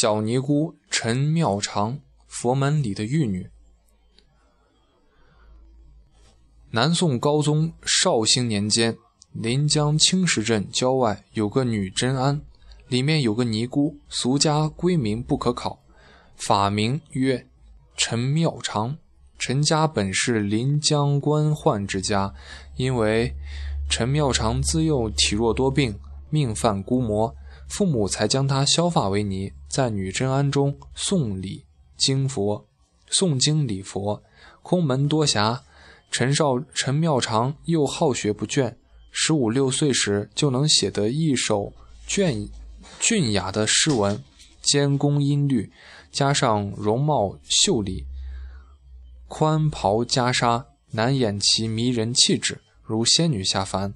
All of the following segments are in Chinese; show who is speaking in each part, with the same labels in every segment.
Speaker 1: 小尼姑陈妙常，佛门里的玉女。南宋高宗绍兴年间，临江青石镇郊外有个女真庵，里面有个尼姑，俗家闺名不可考，法名曰陈妙常。陈家本是临江官宦之家，因为陈妙常自幼体弱多病，命犯孤魔。父母才将他削发为尼，在女真庵中诵礼经佛，诵经礼佛，空门多暇。陈少陈妙常又好学不倦，十五六岁时就能写得一首隽俊雅的诗文，兼工音律，加上容貌秀丽，宽袍袈裟，难掩其迷人气质，如仙女下凡。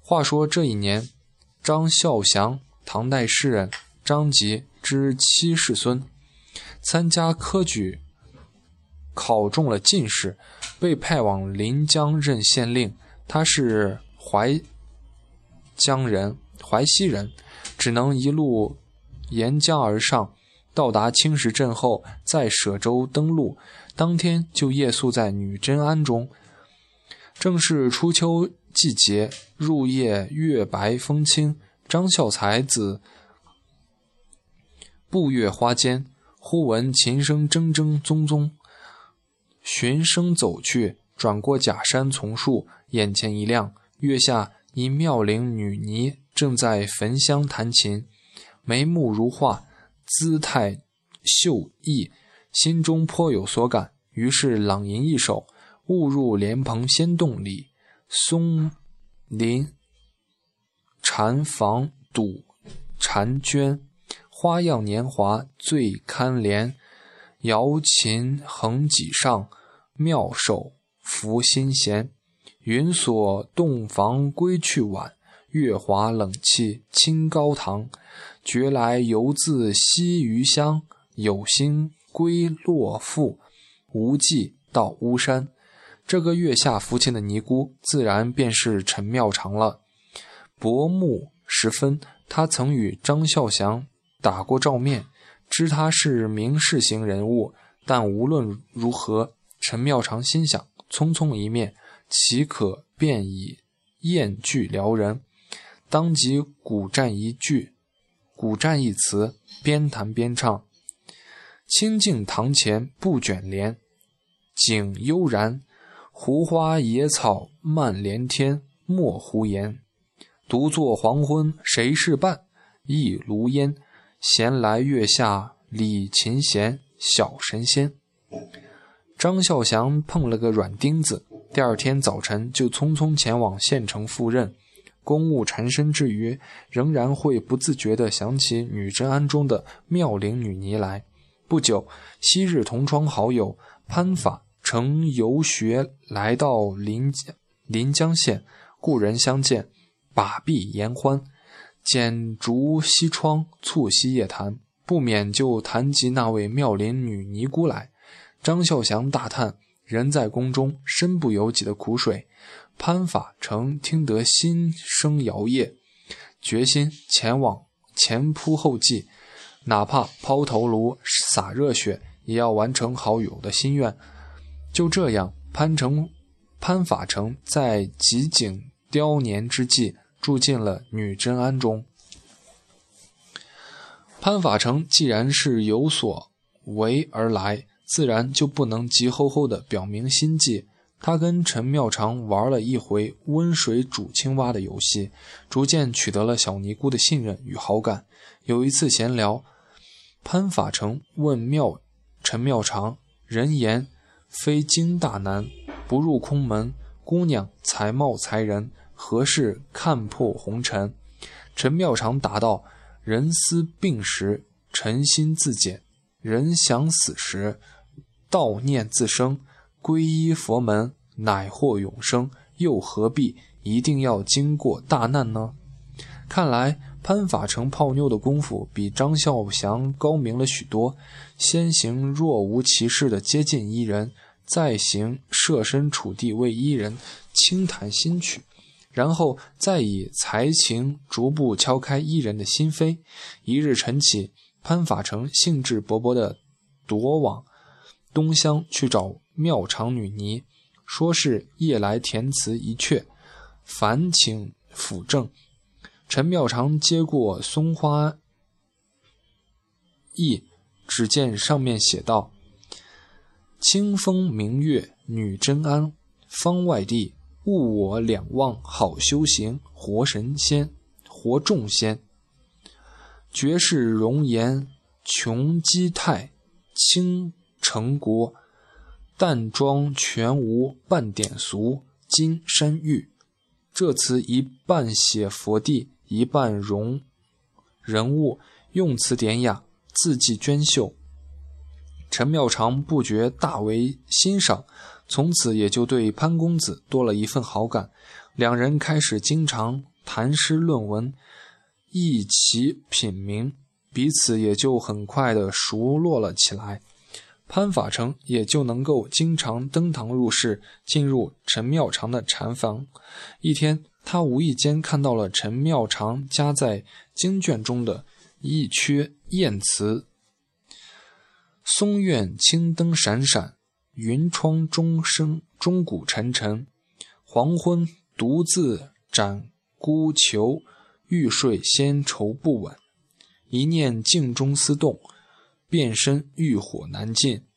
Speaker 1: 话说这一年，张孝祥。唐代诗人张籍之七世孙，参加科举，考中了进士，被派往临江任县令。他是淮江人，淮西人，只能一路沿江而上，到达青石镇后，在舍州登陆。当天就夜宿在女真庵中。正是初秋季节，入夜月白风清。张孝才子步月花间，忽闻琴声铮铮宗宗，循声走去，转过假山丛树，眼前一亮，月下一妙龄女尼正在焚香弹琴，眉目如画，姿态秀逸，心中颇有所感，于是朗吟一首：“误入莲蓬仙洞里，松林。”禅房赌婵娟，花样年华最堪怜。瑶琴横几上，妙手拂心弦。云锁洞房归去晚，月华冷气清高堂。觉来犹自惜余香，有心归洛复，无计到巫山。这个月下抚琴的尼姑，自然便是陈妙长了。薄暮时分，他曾与张孝祥打过照面，知他是名士型人物。但无论如何，陈妙常心想：匆匆一面，岂可便以艳句撩人？当即鼓战一句，鼓战一词，边弹边唱：“清净堂前不卷帘，景悠然。胡花野草漫连天，莫胡言。”独坐黄昏谁是伴？一炉烟，闲来月下理琴弦，小神仙。张孝祥碰了个软钉子，第二天早晨就匆匆前往县城赴任。公务缠身之余，仍然会不自觉地想起女真庵中的妙龄女尼来。不久，昔日同窗好友潘法乘游学来到临临江县，故人相见。把臂言欢，剪烛西窗，促膝夜谈，不免就谈及那位妙龄女尼姑来。张孝祥大叹：“人在宫中，身不由己的苦水。”潘法成听得心生摇曳，决心前往前仆后继，哪怕抛头颅洒热血，也要完成好友的心愿。就这样，潘成潘法成在极景凋年之际。住进了女真庵中。潘法成既然是有所为而来，自然就不能急吼吼地表明心迹。他跟陈妙常玩了一回温水煮青蛙的游戏，逐渐取得了小尼姑的信任与好感。有一次闲聊，潘法成问妙陈妙常：“人言非经大难不入空门，姑娘才貌才人。”何事看破红尘？陈妙常答道：“人思病时，诚心自检；人想死时，道念自生。皈依佛门，乃获永生。又何必一定要经过大难呢？”看来潘法成泡妞的功夫比张孝祥高明了许多。先行若无其事的接近伊人，再行设身处地为伊人轻弹新曲。然后再以才情逐步敲开伊人的心扉。一日晨起，潘法成兴致勃勃地夺往东乡去找庙场女尼，说是夜来填词一阙，烦请辅正。陈妙长接过松花意，只见上面写道：“清风明月女真安，方外地误我两忘好修行，活神仙，活众仙。”绝世容颜穷基态，倾城国，淡妆全无半点俗。金山玉，这词一半写佛地，一半容人物，用词典雅，字迹娟秀。陈妙长不觉大为欣赏，从此也就对潘公子多了一份好感。两人开始经常谈诗论文。一起品茗，彼此也就很快的熟络了起来。潘法成也就能够经常登堂入室，进入陈妙长的禅房。一天，他无意间看到了陈妙长夹在经卷中的一阙艳词：“松院青灯闪闪，云窗钟声钟鼓沉沉。黄昏独自展孤囚。”欲睡先愁不稳，一念镜中思动，变身欲火难尽。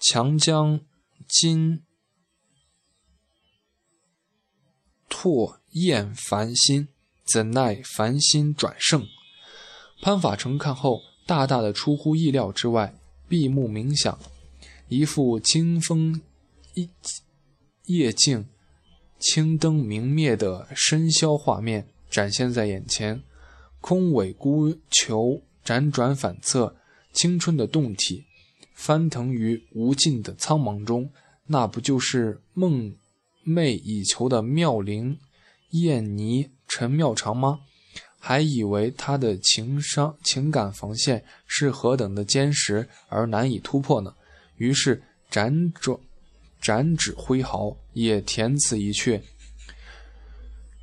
Speaker 1: 强将金唾厌烦心，怎奈烦心转胜。潘法成看后，大大的出乎意料之外，闭目冥想，一副清风一夜静、青灯明灭的深宵画面。展现在眼前，空尾孤球辗转反侧，青春的动体翻腾于无尽的苍茫中。那不就是梦寐以求的妙龄燕妮陈妙长吗？还以为他的情商情感防线是何等的坚实而难以突破呢。于是辗转展指挥毫，也填词一阙。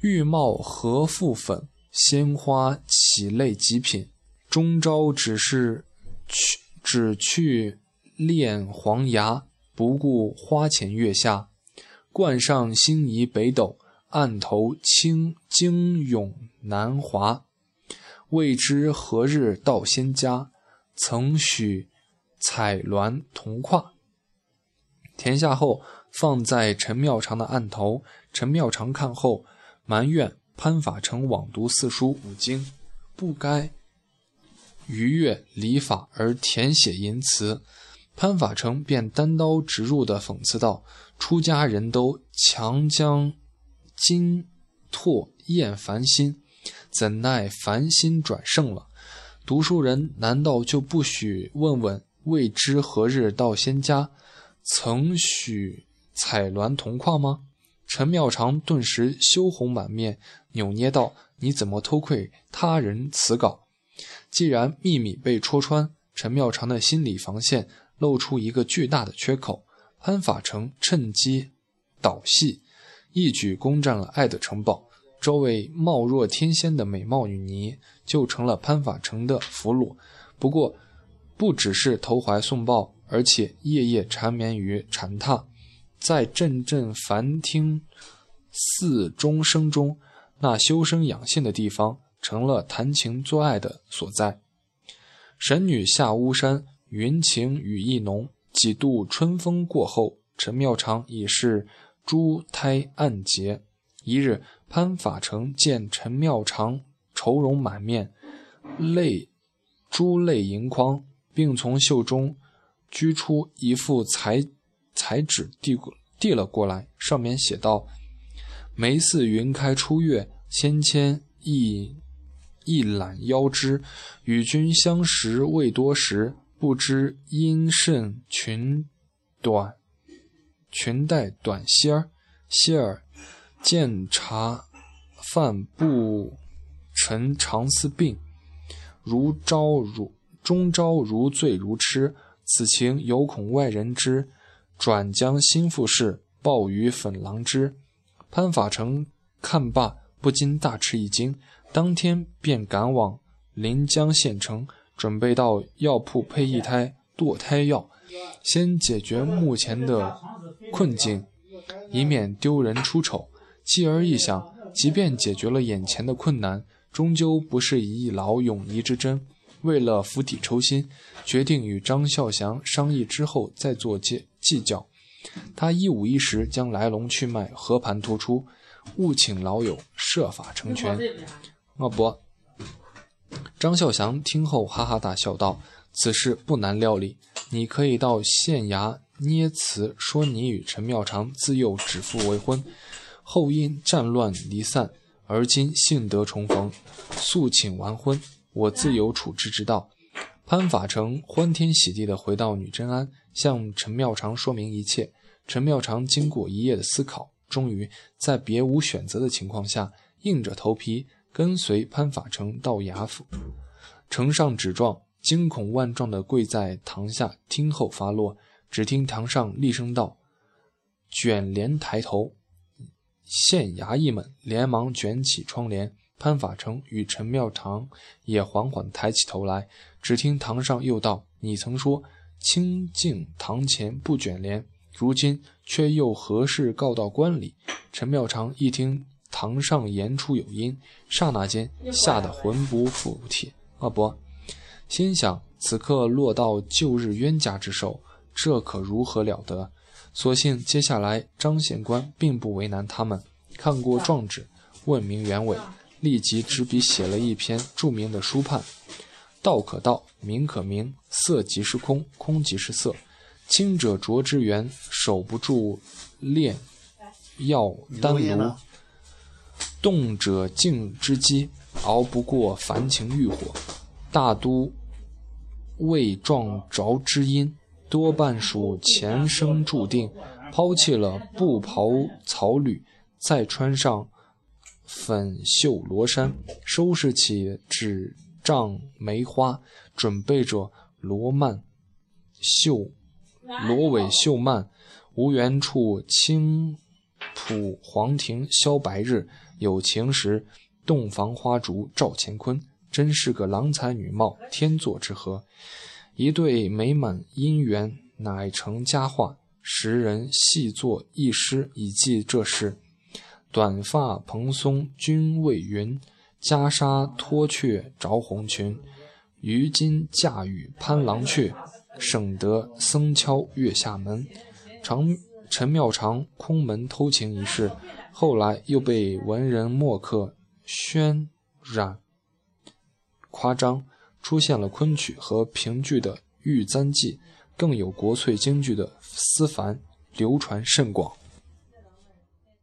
Speaker 1: 玉貌何复粉，鲜花岂类极品？终朝只是去，只去恋黄牙，不顾花前月下。冠上星移北斗，案头清惊涌南华。未知何日到仙家？曾许彩鸾同跨。填下后，放在陈妙长的案头。陈妙长看后。埋怨潘法成枉读四书五经，不该逾越礼法而填写淫词。潘法成便单刀直入地讽刺道：“出家人都强将金唾厌烦心，怎奈烦心转胜了？读书人难道就不许问问未知何日到仙家？曾许彩鸾同框吗？”陈妙长顿时羞红满面，扭捏道：“你怎么偷窥他人词稿？”既然秘密被戳穿，陈妙长的心理防线露出一个巨大的缺口。潘法成趁机导戏，一举攻占了爱的城堡。这位貌若天仙的美貌女尼就成了潘法成的俘虏。不过，不只是投怀送抱，而且夜夜缠绵于禅榻。在阵阵梵听寺钟声中，那修身养性的地方成了谈情做爱的所在。神女下巫山，云情雨意浓。几度春风过后，陈妙长已是珠胎暗结。一日，潘法成见陈妙长愁容满面，泪珠泪盈眶，并从袖中掬出一副彩。彩纸递递了过来，上面写道：“眉似云开初月，纤纤一一揽腰肢。与君相识未多时，不知因甚裙短，裙带短纤儿。歇儿见茶饭不成，常思病。如朝如终朝如醉如痴，此情犹恐外人知。”转将心腹事报与粉郎知，潘法成看罢，不禁大吃一惊，当天便赶往临江县城，准备到药铺配一胎堕胎药，先解决目前的困境，以免丢人出丑。继而一想，即便解决了眼前的困难，终究不是一劳永逸之争。为了釜底抽薪，决定与张孝祥商议之后再做计计较。他一五一十将来龙去脉和盘托出，务请老友设法成全。啊不，张孝祥听后哈哈大笑道：“此事不难料理，你可以到县衙捏词，说你与陈妙长自幼指腹为婚，后因战乱离散，而今幸得重逢，诉请完婚。”我自有处置之道。潘法成欢天喜地地回到女真庵，向陈妙长说明一切。陈妙长经过一夜的思考，终于在别无选择的情况下，硬着头皮跟随潘法成到衙府。呈上纸状，惊恐万状的跪在堂下听候发落。只听堂上厉声道：“卷帘抬头！”县衙役们连忙卷起窗帘。潘法成与陈妙长也缓缓抬起头来，只听堂上又道：“你曾说清净堂前不卷帘，如今却又何事告到官里？”陈妙长一听堂上言出有因，刹那间吓得魂不附体。啊不，心想此刻落到旧日冤家之手，这可如何了得？所幸接下来张县官并不为难他们，看过状纸，问明原委。立即执笔写了一篇著名的书判：“道可道，名可名，色即是空，空即是色。清者浊之源，守不住炼药丹炉；动者静之机，熬不过凡情欲火。大都未撞着之因，多半属前生注定。抛弃了布袍草履，再穿上。”粉绣罗衫，收拾起纸帐梅花，准备着罗曼绣罗尾绣幔。无缘处青浦黄庭消白日，有情时洞房花烛照乾坤。真是个郎才女貌，天作之合。一对美满姻缘，乃成佳话。时人细作一诗以记这事。短发蓬松君未云，袈裟脱却着红裙。于今嫁与潘郎却，省得僧敲月下门。常陈妙长空门偷情一事，后来又被文人墨客渲染夸张，出现了昆曲和评剧的《玉簪记》，更有国粹京剧的《思凡》，流传甚广。